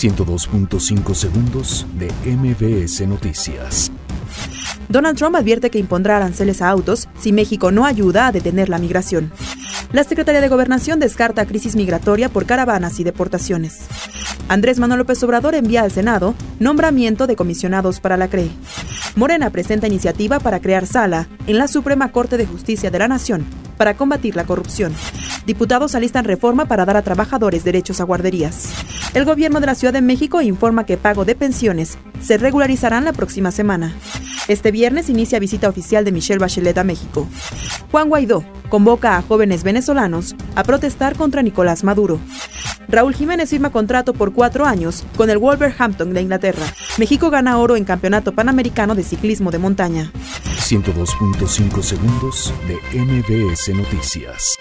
102.5 segundos de MBS Noticias. Donald Trump advierte que impondrá aranceles a autos si México no ayuda a detener la migración. La Secretaría de Gobernación descarta crisis migratoria por caravanas y deportaciones. Andrés Manuel López Obrador envía al Senado nombramiento de comisionados para la CRE. Morena presenta iniciativa para crear sala en la Suprema Corte de Justicia de la Nación para combatir la corrupción. Diputados alistan reforma para dar a trabajadores derechos a guarderías. El gobierno de la Ciudad de México informa que pago de pensiones se regularizarán la próxima semana. Este viernes inicia visita oficial de Michelle Bachelet a México. Juan Guaidó convoca a jóvenes venezolanos a protestar contra Nicolás Maduro. Raúl Jiménez firma contrato por cuatro años con el Wolverhampton de Inglaterra. México gana oro en Campeonato Panamericano de Ciclismo de Montaña. 102.5 segundos de MBS Noticias.